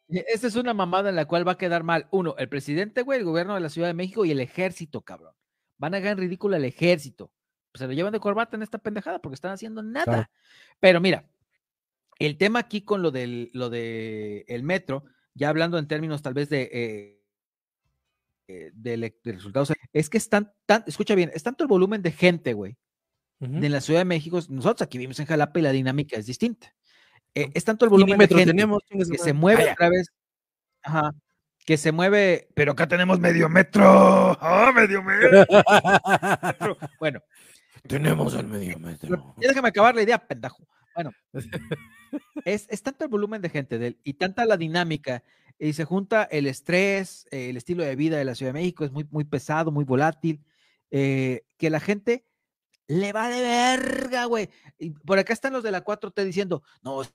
Esta es una mamada en la cual va a quedar mal. Uno, el presidente, güey, el gobierno de la Ciudad de México y el ejército, cabrón. Van a ganar ridículo al ejército. se lo llevan de corbata en esta pendejada porque están haciendo nada. Pero mira, el tema aquí con lo del lo de el metro ya hablando en términos tal vez de, eh, eh, de, resultados, es que están tan, escucha bien, es tanto el volumen de gente, güey, en la Ciudad de México, nosotros aquí vivimos en Jalapa y la dinámica es distinta. Eh, es tanto el volumen de gente que se mueve a través, ajá, que se mueve, pero acá tenemos medio metro, ¡ah, medio metro! bueno. Tenemos el medio metro. déjame acabar la idea, pendejo. Bueno, es, es, tanto el volumen de gente de y tanta la dinámica, y se junta el estrés, el estilo de vida de la Ciudad de México, es muy, muy pesado, muy volátil, eh, que la gente le va de verga, güey. Y por acá están los de la 4T diciendo, no, es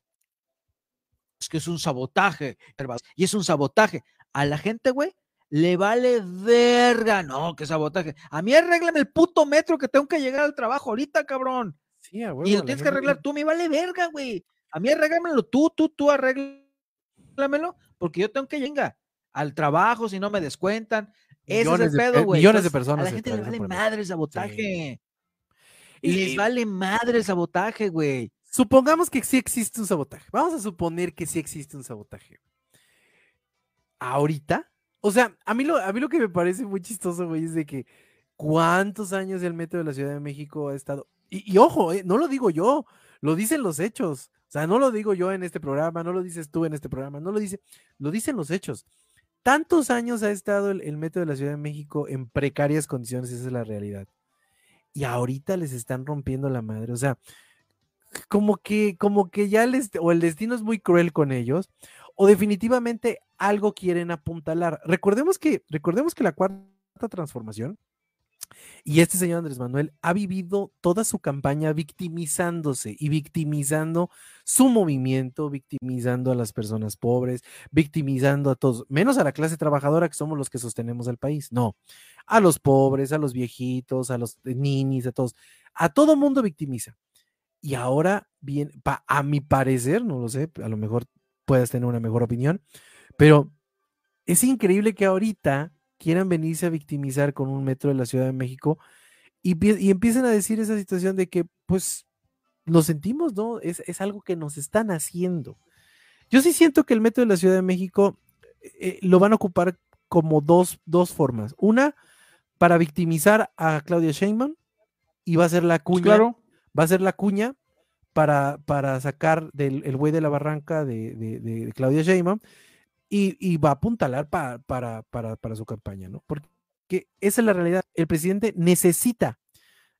que es un sabotaje, y es un sabotaje. A la gente, güey, le vale verga, no, que sabotaje. A mí arréglame el puto metro que tengo que llegar al trabajo ahorita, cabrón. Y lo tienes que arreglar tú, me vale verga, güey. A mí arréglamelo tú, tú, tú arréglamelo, porque yo tengo que llegar al trabajo si no me descuentan. Ese es el pedo, güey. Millones de personas. A la gente le vale madre el sabotaje. Y les vale madre el sabotaje, güey. Supongamos que sí existe un sabotaje. Vamos a suponer que sí existe un sabotaje. Ahorita, o sea, a mí lo, a mí lo que me parece muy chistoso, güey, es de que cuántos años el metro de la Ciudad de México ha estado. Y, ojo, eh, no lo digo yo, lo dicen los hechos. O sea, no lo digo yo en este programa, no lo dices tú en este programa, no lo dice, lo dicen los hechos. Tantos años ha estado el, metro de la Ciudad de México en precarias condiciones, esa es la realidad. Y ahorita les están rompiendo la madre. O sea, como que, como que ya les, o el destino es muy cruel con ellos, o definitivamente algo quieren apuntalar. Recordemos que, recordemos que la cuarta transformación y este señor Andrés Manuel ha vivido toda su campaña victimizándose y victimizando su movimiento, victimizando a las personas pobres, victimizando a todos, menos a la clase trabajadora que somos los que sostenemos el país. No, a los pobres, a los viejitos, a los ninis, a todos. A todo mundo victimiza. Y ahora, bien, a mi parecer, no lo sé, a lo mejor puedas tener una mejor opinión, pero es increíble que ahorita quieran venirse a victimizar con un metro de la Ciudad de México y, y empiecen a decir esa situación de que, pues, lo sentimos, ¿no? Es, algo que nos están haciendo. Yo sí siento que el metro de la Ciudad de México eh, lo van a ocupar como dos, dos formas. Una, para victimizar a Claudia Sheinbaum y va a ser la pues cuña, va a ser la cuña para, para sacar del el güey de la barranca de, de, de Claudia Sheinbaum y, va a apuntalar para, para, su campaña, ¿no? Porque esa es la realidad. El presidente necesita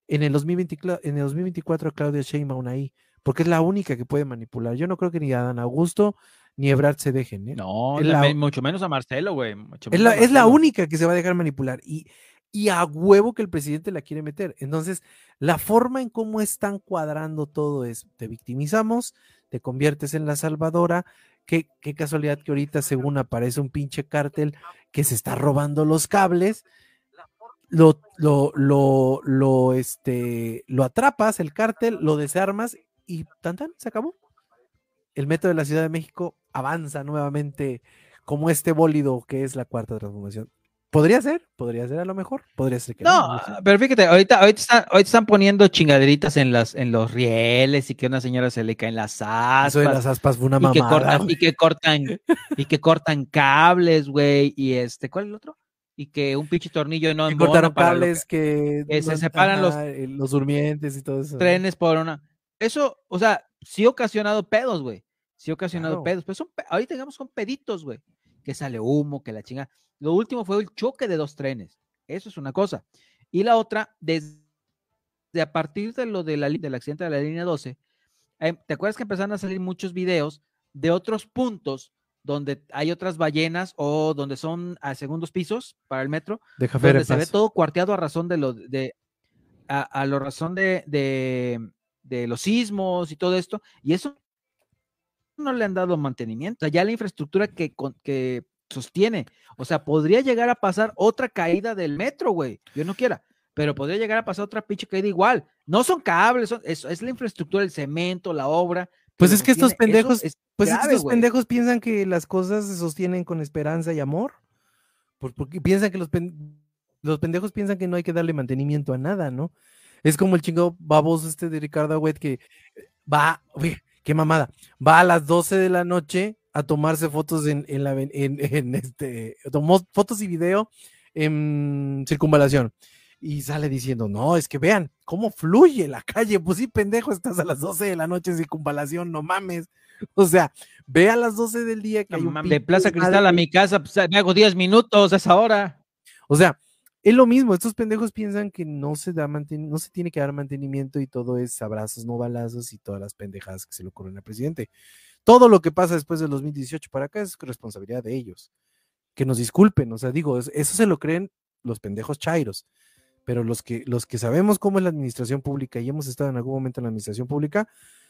en el, 2024 en el 2024 a Claudia Sheinbaum ahí, porque es la única que puede manipular. Yo no creo que ni a Dan Augusto ni Ebrard se dejen. ¿eh? No, mucho menos a Marcelo, güey. Es la, es la única que se va a dejar manipular. Y, y a huevo que el presidente la quiere meter. Entonces, la forma en cómo están cuadrando todo es, te victimizamos, te conviertes en la salvadora, Qué, casualidad que ahorita, según aparece un pinche cártel que se está robando los cables, lo, lo, lo, lo, este, lo atrapas, el cártel, lo desarmas y tan, tan, se acabó. El metro de la Ciudad de México avanza nuevamente como este bólido que es la cuarta transformación. Podría ser, podría ser a lo mejor, podría ser que no. pero fíjate, ahorita, ahorita, están, están poniendo chingaderitas en las, en los rieles y que a una señora se le caen las aspas. Eso de las aspas fue una mamada. Y que cortan, y que cortan, y que cortan cables, güey. Y este, ¿cuál es el otro? y que un pinche tornillo no que cortaron cables que, que se separan los, eh, los durmientes y todo eso. Trenes por una. Eso, o sea, sí ha ocasionado pedos, güey. Sí ha ocasionado pedos. Pero son, ahorita digamos son peditos, güey. Que sale humo, que la chinga. Lo último fue el choque de dos trenes. Eso es una cosa. Y la otra, desde a partir de lo de la, del accidente de la línea 12, em, ¿te acuerdas que empezaron a salir muchos videos de otros puntos donde hay otras ballenas o donde son a segundos pisos para el metro, Deja donde se ve todo cuarteado a razón de lo de a, a lo razón de, de, de, los sismos y todo esto, y eso no le han dado mantenimiento, o sea, ya la infraestructura que, que sostiene, o sea, podría llegar a pasar otra caída del metro, güey, yo no quiera, pero podría llegar a pasar otra pinche caída igual, no son cables, son, es, es la infraestructura, el cemento, la obra, pues es que estos pendejos, pues estos pendejos piensan que las cosas se sostienen con esperanza y amor. Porque piensan que los, los pendejos piensan que no hay que darle mantenimiento a nada, ¿no? Es como el chingo baboso este de Ricardo Agüet que va, uy, qué mamada, va a las 12 de la noche a tomarse fotos en, en la en, en este, tomó fotos y video en circunvalación y sale diciendo, no, es que vean cómo fluye la calle, pues sí, pendejo, estás a las 12 de la noche en circunvalación, no mames. O sea, ve a las 12 del día que De Plaza Cristal a mi casa, pues, me hago 10 minutos a esa hora. O sea, es lo mismo, estos pendejos piensan que no se da no se tiene que dar mantenimiento y todo es abrazos, no balazos y todas las pendejadas que se le ocurren al presidente. Todo lo que pasa después del 2018 para acá es responsabilidad de ellos. Que nos disculpen, o sea, digo, eso se lo creen los pendejos chairos pero los que, los que sabemos cómo es la administración pública y hemos estado en algún momento en la administración pública,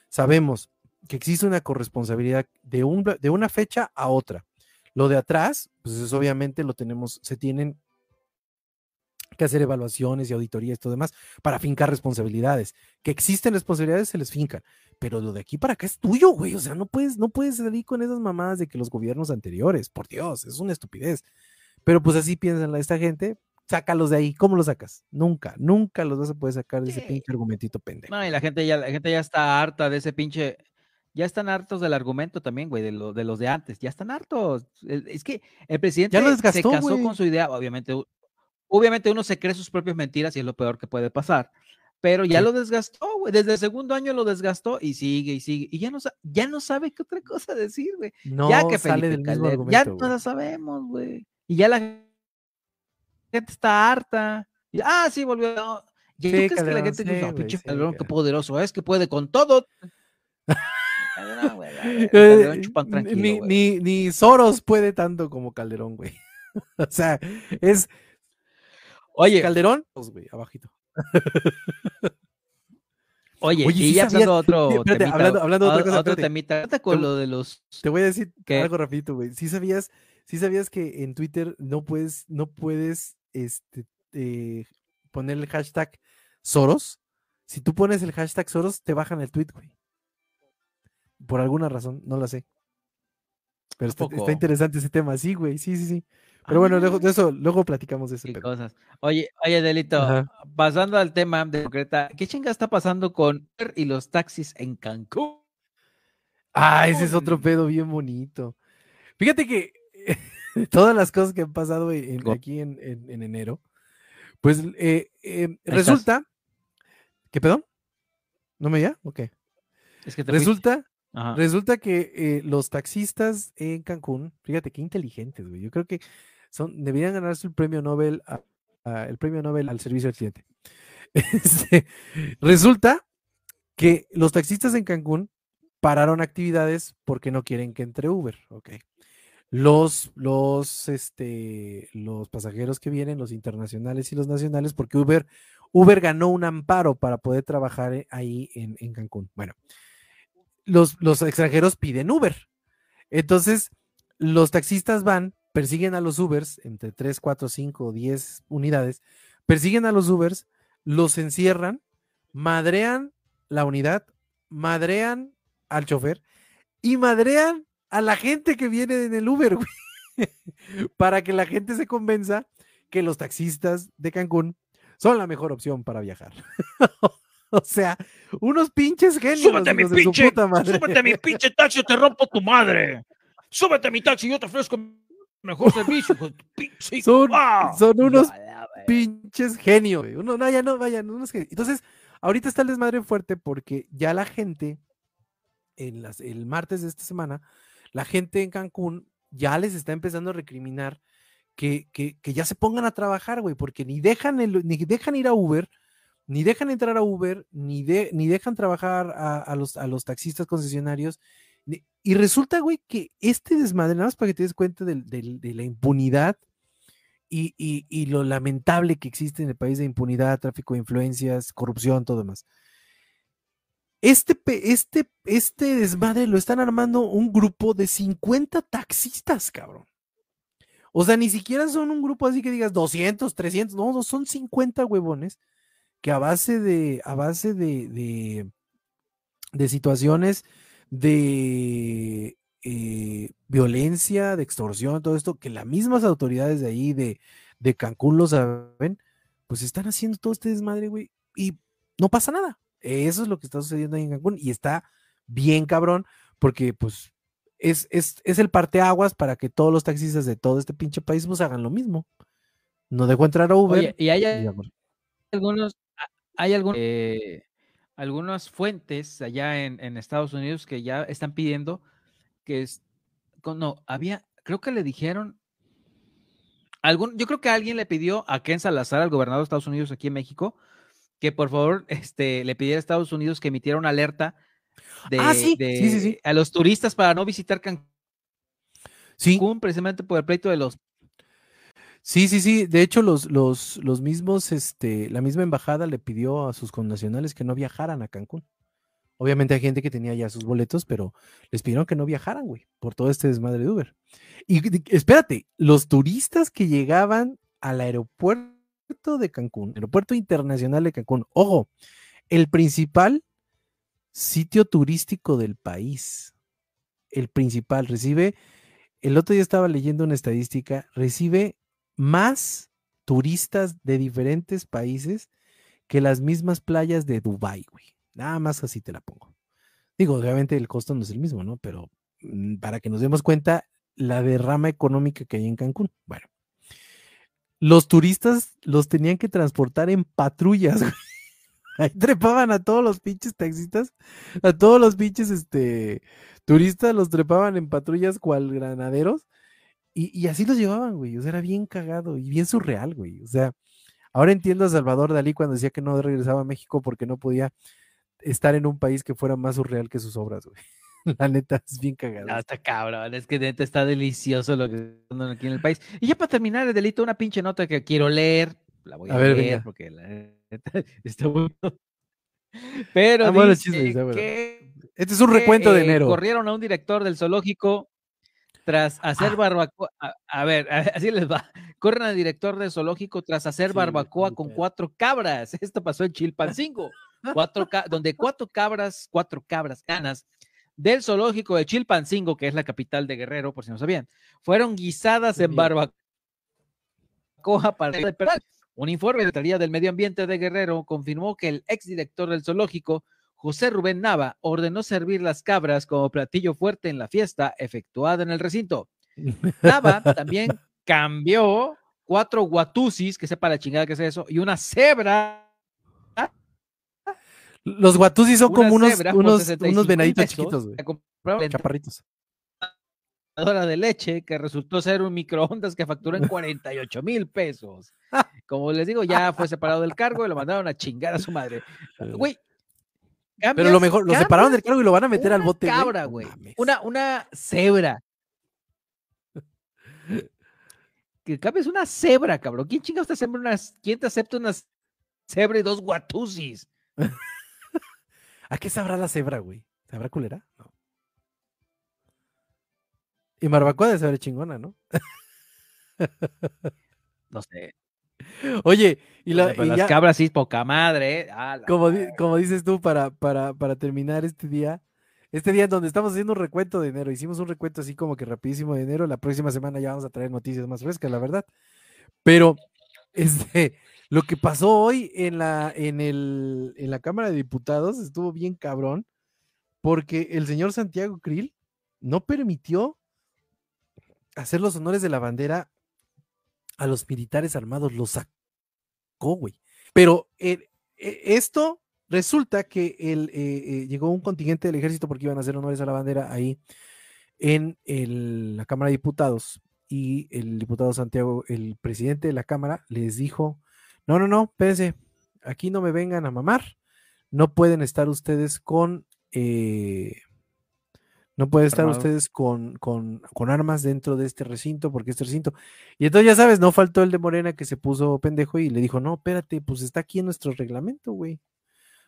sabemos que existe una corresponsabilidad de, un, de una fecha a otra. Lo de atrás, pues es obviamente lo tenemos, se tienen que hacer evaluaciones y auditorías y todo demás para fincar responsabilidades. Que existen responsabilidades, se les fincan. Pero lo de aquí para acá es tuyo, güey. O sea, no puedes, no puedes salir con esas mamadas de que los gobiernos anteriores, por Dios, es una estupidez. Pero pues así piensan esta gente, sácalos de ahí. ¿Cómo los sacas? Nunca, nunca los vas a poder sacar de ese pinche argumentito pendejo. No, y la gente ya, la gente ya está harta de ese pinche. Ya están hartos del argumento también, güey, de, lo, de los de antes. Ya están hartos. Es que el presidente se casó con su idea. Obviamente, obviamente uno se cree sus propias mentiras y es lo peor que puede pasar. Pero ya lo desgastó, güey. Desde el segundo año lo desgastó y sigue y sigue. Y ya no, ya no sabe qué otra cosa decir, güey. No ya que sale del ya no la sabemos, güey. Y ya la gente está harta. Y, ah, sí, volvió. ¿Y sí, que la gente dice, pinche Calderón, qué poderoso es, que puede con todo? Eh, ni, ni, ni, Soros puede tanto como Calderón, güey. o sea, es. Oye. Calderón, pues, abajito. Oye, y ya hablando otro temita, hablando, hablando otra cosa, otro temita, con lo de los te voy a decir algo rapidito, güey. ¿Sí sabías, sí sabías que en Twitter no puedes, no puedes este, eh, poner el hashtag Soros. Si tú pones el hashtag Soros, te bajan el tweet, güey. Por alguna razón, no lo sé. Pero está, interesante ese tema, sí, güey, sí, sí, sí. Pero bueno, luego, de ah. eso, luego platicamos de eso. cosas. Oye, oye, Delito, pasando al tema de concreta, ¿qué chinga está pasando con y los taxis en Cancún? Ah, ese es otro pedo bien bonito. Fíjate que todas las cosas que han pasado aquí en, enero, pues eh, em, resulta ¿Qué perdón? ¿No me ya? Ok. Es que resulta, resulta que eh, los taxistas en Cancún, fíjate qué inteligentes, güey. Yo creo que son, deberían ganarse el premio Nobel, el premio Nobel al servicio al cliente. Este, resulta que los taxistas en Cancún pararon actividades porque no quieren que entre Uber, ok los, los, este, los pasajeros que vienen, los internacionales y los nacionales, porque Uber, Uber ganó un amparo para poder trabajar eh, ahí en, en Cancún. Bueno, los, los extranjeros piden Uber. Entonces, los taxistas van, persiguen a los Ubers, entre 3, 4, 5, 10 unidades, persiguen a los Ubers, los encierran, madrean la unidad, madrean al chofer y madrean a la gente que viene en el Uber, güey, para que la gente se convenza que los taxistas de Cancún son la mejor opción para viajar. o sea, unos pinches genios. Súbete a mi pinche, súbete a mi pinche taxi te rompo tu madre. Súbete a mi taxi y yo te ofrezco Mejor servicio, son, son unos pinches genios, güey. Uno, no, ya no, vayan, unos genios. Entonces, ahorita está el desmadre fuerte porque ya la gente, en las, el martes de esta semana, la gente en Cancún ya les está empezando a recriminar que, que, que ya se pongan a trabajar, güey, porque ni dejan, el, ni dejan ir a Uber, ni dejan entrar a Uber, ni, de, ni dejan trabajar a, a, los, a los taxistas concesionarios. Y resulta, güey, que este desmadre, nada más para que te des cuenta de, la impunidad y, lo lamentable que existe en el país de impunidad, tráfico de influencias, corrupción, todo demás. Este, este, este desmadre lo están armando un grupo de 50 taxistas, cabrón. O sea, ni siquiera son un grupo así que digas 200, 300, no, son 50 huevones que a base de, a base de, de situaciones de eh, violencia, de extorsión, todo esto, que las mismas autoridades de ahí, de, de Cancún, lo saben, pues están haciendo todo este desmadre, güey, y no pasa nada. Eso es lo que está sucediendo ahí en Cancún y está bien cabrón, porque pues es, es, es el parteaguas para que todos los taxistas de todo este pinche país pues hagan lo mismo. No dejo entrar a Uber. Oye, y hay, algunos, hay algunos, eh, algunas fuentes allá en, en, Estados Unidos que ya están pidiendo que es, no, había, creo que le dijeron, algún, yo creo que alguien le pidió a Ken Salazar, al gobernador de Estados Unidos aquí en México, que por favor este, le pidiera a Estados Unidos que emitiera una alerta de, ah, sí, de sí, sí, a los turistas para no visitar Cancún, sí. precisamente por el pleito de los Sí, sí, sí. De hecho, los, los, los mismos, este, la misma embajada le pidió a sus connacionales que no viajaran a Cancún. Obviamente hay gente que tenía ya sus boletos, pero les pidieron que no viajaran, güey, por todo este desmadre de Uber. Y espérate, los turistas que llegaban al aeropuerto de Cancún, aeropuerto internacional de Cancún, ojo, el principal sitio turístico del país, el principal, recibe, el otro día estaba leyendo una estadística, recibe más turistas de diferentes países que las mismas playas de Dubai, güey. Nada más así te la pongo. Digo, obviamente el costo no es el mismo, ¿no? Pero mm, para que nos demos cuenta la derrama económica que hay en Cancún. Bueno, los turistas los tenían que transportar en patrullas, güey. Ahí trepaban a todos los pinches taxistas, a todos los pinches este, turistas los trepaban en patrullas cual granaderos y, y, así los llevaban, güey. O sea, era bien cagado y bien surreal, güey. O sea, ahora entiendo a Salvador Dalí cuando decía que no regresaba a México porque no podía estar en un país que fuera más surreal que sus obras, güey. La neta es bien cagado. No, está cabrón, es que neta está delicioso lo que están aquí en el país. Y ya para terminar el delito, una pinche nota que quiero leer. La voy a, a ver, leer venga. porque la neta está bueno. Pero ah, bueno, dice bueno. este es un recuento de enero. Eh, corrieron a un director del zoológico tras hacer ah. barbacoa, a, a, ver, así les va. Corren al director del zoológico tras hacer sí, barbacoa con cuatro cabras. Esto pasó en Chilpancingo, cuatro donde cuatro cabras, cuatro cabras canas del zoológico de Chilpancingo, que es la capital de Guerrero, por si no sabían, fueron guisadas en barbacoa para el Un informe de la Secretaría del Medio Ambiente de Guerrero confirmó que el exdirector del zoológico José Rubén Nava ordenó servir las cabras como platillo fuerte en la fiesta efectuada en el recinto. Nava también cambió cuatro guatusis, que sepa la chingada que es eso, y una cebra. Los guatusis son como unos, unos, unos venaditos chiquitos, güey. Chaparritos. de leche que resultó ser un microondas que facturó en 48 mil pesos. Como les digo, ya fue separado del cargo y lo mandaron a chingar a su madre. Güey, Cambias, Pero lo mejor, lo separaron del cargo y lo van a meter al bote. Cabra, güey. Una, una cebra. que cambies una cebra, cabrón. ¿Quién chingados te acepta unas, quién te acepta una cebra y dos guatusis? ¿A qué sabrá la cebra, güey? ¿Sabrá culera? No. Y barbacoa de saber chingona, ¿no? no sé. Oye, y, la, y ya, las cabras sí, poca madre. ¿eh? Ah, como, como, dices tú, para, para, para terminar este día, este día en donde estamos haciendo un recuento de enero, hicimos un recuento así como que rapidísimo de enero, la próxima semana ya vamos a traer noticias más frescas, la verdad. Pero este, lo que pasó hoy en la, en, el, en la Cámara de Diputados estuvo bien cabrón, porque el señor Santiago Krill no permitió hacer los honores de la bandera a los militares armados, los sacó, güey. Pero eh, eh, esto resulta que el, eh, llegó un contingente del ejército porque iban a hacer honores a la bandera ahí en la Cámara de Diputados y el diputado Santiago, el presidente de la Cámara, les dijo, no, no, no, espérense, aquí no me vengan a mamar, no pueden estar ustedes con... No pueden estar ustedes con, con, con, armas dentro de este recinto, porque este recinto. Y entonces ya sabes, no faltó el de Morena que se puso pendejo y le dijo, no, espérate, pues está aquí en nuestro reglamento, güey.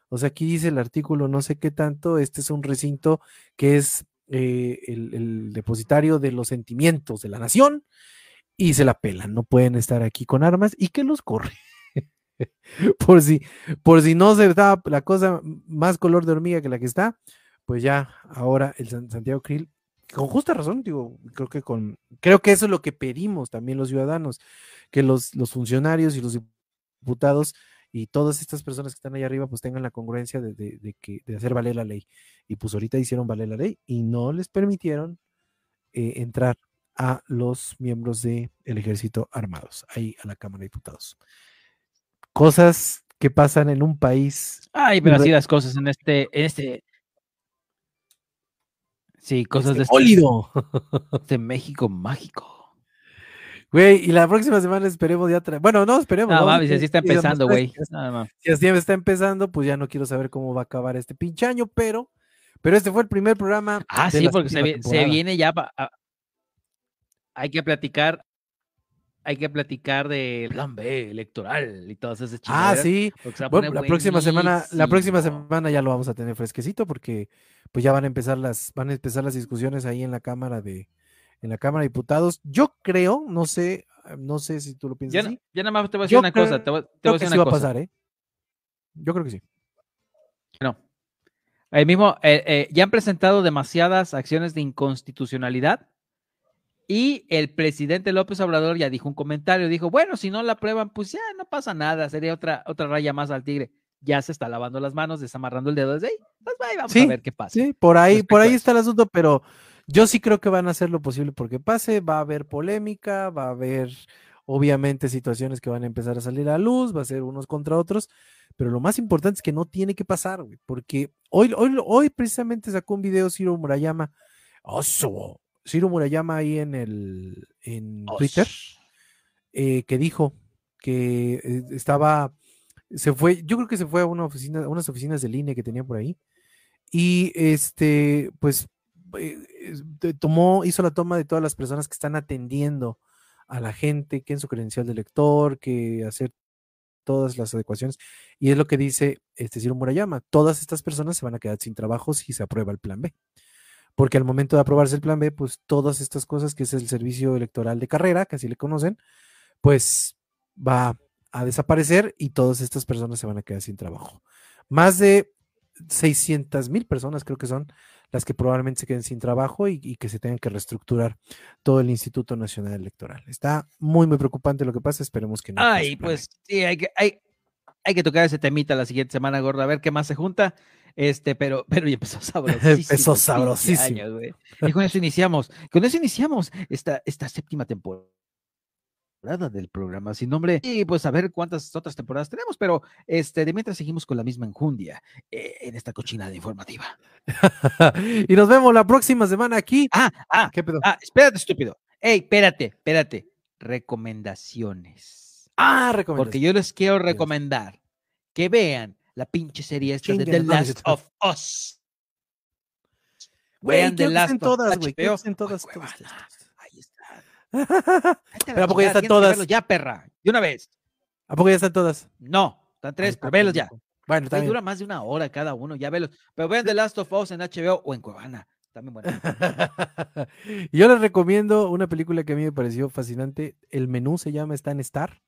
O sea, aquí dice el artículo no sé qué tanto, este es un recinto que es eh, el, el, depositario de los sentimientos de la nación y se la pelan, no pueden estar aquí con armas y que los corre. por si, por si no se da la cosa más color de hormiga que la que está, pues ya ahora el Santiago Krill, con justa razón, digo, creo que con, creo que eso es lo que pedimos también los ciudadanos, que los, los funcionarios y los diputados y todas estas personas que están ahí arriba pues tengan la congruencia de, que, de hacer valer la ley. Y pues ahorita hicieron valer la ley y no les permitieron eh, entrar a los miembros del ejército armados, ahí a la Cámara de Diputados. Cosas que pasan en un país. Ay, pero así las cosas en este, en este, Sí, cosas de este, México mágico. Güey, y la próxima semana esperemos ya traer. Bueno, no, esperemos. No, mames, así está empezando, güey. Si así está empezando, pues ya no quiero saber cómo va a acabar este pinche año, pero, pero este fue el primer programa. Ah, sí, porque se, viene ya. hay que platicar. Hay que platicar de plan B electoral y todas esas Ah, sí. Bueno, la próxima semana, la próxima semana ya lo vamos a tener fresquecito porque pues ya van a empezar las, van a empezar las discusiones ahí en la Cámara de, en la Cámara de Diputados. Yo creo, no sé, no sé si tú lo piensas. Ya, ya nada más te voy a decir una cosa, te voy, a decir una cosa. Va a pasar, ¿eh? Yo creo que sí. No. El mismo, eh, eh, ya han presentado demasiadas acciones de inconstitucionalidad y el presidente López Obrador ya dijo un comentario, dijo, bueno, si no la aprueban, pues ya no pasa nada, sería otra, otra raya más al tigre ya se está lavando las manos, desamarrando el dedo desde ahí. Pues vamos a ver qué pasa. Sí, por ahí, por ahí está el asunto, pero yo sí creo que van a hacer lo posible porque pase, va a haber polémica, va a haber obviamente situaciones que van a empezar a salir a luz, va a ser unos contra otros, pero lo más importante es que no tiene que pasar, güey, porque hoy, hoy, hoy precisamente sacó un video Ciro Murayama, oso, Ciro Murayama ahí en el en Twitter, eh, que dijo que eh, estaba se fue, yo creo que se fue a una oficina, unas oficinas de línea que tenía por ahí. Y este, pues, eh, tomó, hizo la toma de todas las personas que están atendiendo a la gente, que en su credencial de lector, que hacer todas las adecuaciones. Y es lo que dice este Ciro Murayama. Todas estas personas se van a quedar sin trabajo si se aprueba el plan B. Porque al momento de aprobarse el plan B, pues todas estas cosas, que es el servicio electoral de carrera, que así le conocen, pues va a desaparecer y todas estas personas se van a quedar sin trabajo. Más de 600 mil personas creo que son las que probablemente se queden sin trabajo y, que se tengan que reestructurar todo el Instituto Nacional Electoral. Está muy, muy preocupante lo que pasa, esperemos que no. Ay, pues sí, hay que, hay, hay que tocar ese temita la siguiente semana, gorda, a ver qué más se junta. Este, pero, pero empezó sabrosísimo. empezó sabrosísimo. y con eso iniciamos, con eso iniciamos esta, esta séptima temporada del programa sin nombre y pues a ver cuántas otras temporadas tenemos, pero este de mientras seguimos con la misma enjundia eh, en esta cochinada informativa. y nos vemos la próxima semana aquí. Ah, ah, ¿qué pedo? Ah, espérate, estúpido. Ey, espérate, espérate. Recomendaciones. Ah. Porque yo les quiero recomendar que vean la pinche serie esta de The Last of Us. Vean The Last of Us. todas, en todas. Pero ¿a poco ya, están todas? Ya, perra, de una vez. ¿A poco ya están todas? No, están tres, pero velos ya. Bueno, también. Dura más de una hora cada uno, ya velos. Pero vean The Last of Us en HBO o en Cuevana. También bueno. Yo les recomiendo una película que a mí me pareció fascinante. El menú se llama Está en Star.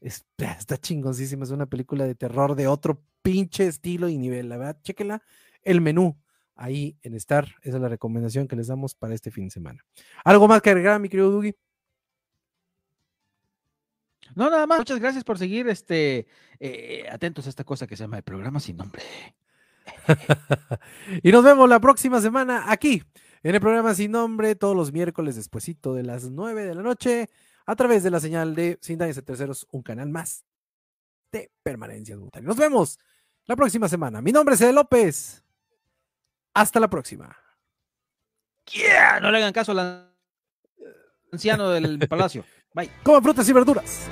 Está, está chingoncísima. Es una película de terror de otro pinche estilo y nivel. La verdad, chéquenla. El menú ahí en estar. Esa es la recomendación que les damos para este fin de semana. ¿Algo más que agregar, mi querido Dugi? No, nada más. Muchas gracias por seguir este, eh, atentos a esta cosa que se llama el programa sin nombre. y nos vemos la próxima semana aquí en el programa Sin Nombre, todos los miércoles despuesito de las 9 de la noche, a través de la señal de Sin Daños a Terceros, un canal más de permanencia voluntaria. Nos vemos la próxima semana. Mi nombre es Ede López. Hasta la próxima. Yeah, no le hagan caso al anciano del palacio. Bye. Coman frutas y verduras.